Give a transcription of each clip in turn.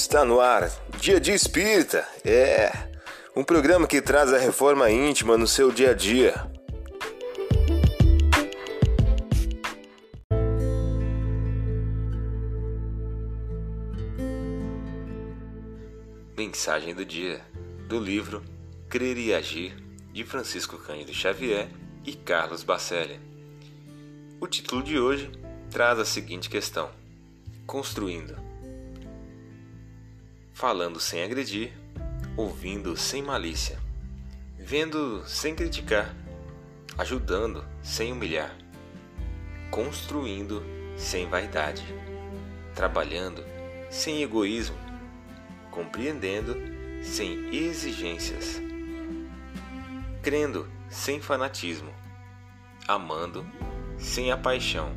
Está no ar, Dia de Espírita. É um programa que traz a reforma íntima no seu dia a dia. Mensagem do dia do livro Crer e Agir de Francisco Cândido Xavier e Carlos Bacelli. O título de hoje traz a seguinte questão: Construindo falando sem agredir, ouvindo sem malícia, vendo sem criticar, ajudando sem humilhar, construindo sem vaidade, trabalhando sem egoísmo, compreendendo sem exigências, crendo sem fanatismo, amando sem a paixão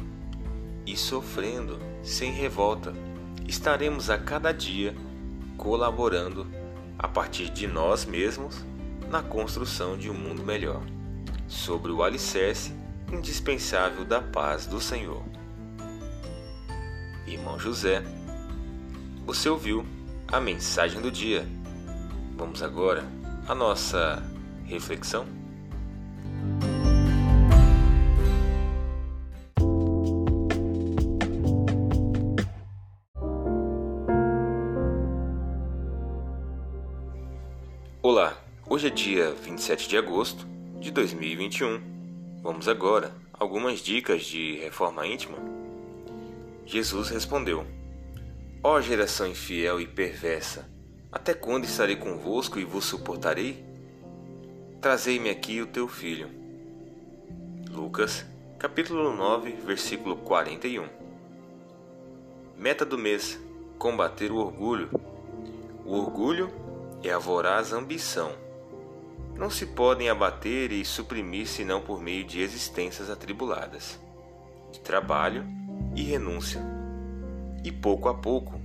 e sofrendo sem revolta. Estaremos a cada dia colaborando a partir de nós mesmos na construção de um mundo melhor, sobre o alicerce indispensável da paz do Senhor. Irmão José, você ouviu a mensagem do dia. Vamos agora à nossa reflexão. Olá, hoje é dia 27 de agosto de 2021. Vamos agora algumas dicas de reforma íntima. Jesus respondeu: Ó geração infiel e perversa, até quando estarei convosco e vos suportarei? Trazei-me aqui o teu filho. Lucas, capítulo 9, versículo 41. Meta do mês: combater o orgulho. O orgulho é a voraz ambição. Não se podem abater e suprimir senão por meio de existências atribuladas, de trabalho e renúncia. E pouco a pouco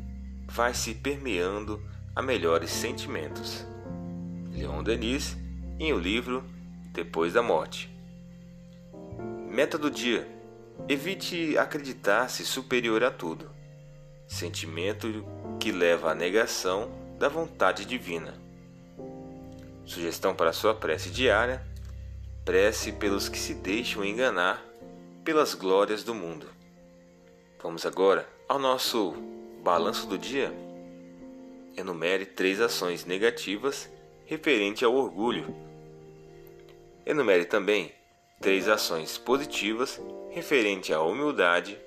vai se permeando a melhores sentimentos. Leon Denis, em o livro Depois da Morte. Meta do dia: evite acreditar-se superior a tudo. Sentimento que leva à negação da vontade divina. Sugestão para sua prece diária: prece pelos que se deixam enganar pelas glórias do mundo. Vamos agora ao nosso balanço do dia. Enumere três ações negativas referente ao orgulho. Enumere também três ações positivas referente à humildade,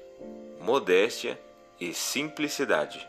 modéstia e simplicidade.